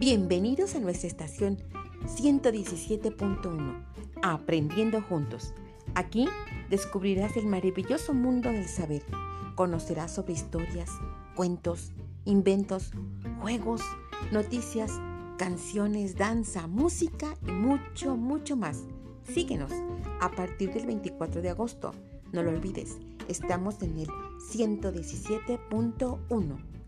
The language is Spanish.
Bienvenidos a nuestra estación 117.1, Aprendiendo Juntos. Aquí descubrirás el maravilloso mundo del saber. Conocerás sobre historias, cuentos, inventos, juegos, noticias, canciones, danza, música y mucho, mucho más. Síguenos a partir del 24 de agosto. No lo olvides, estamos en el 117.1.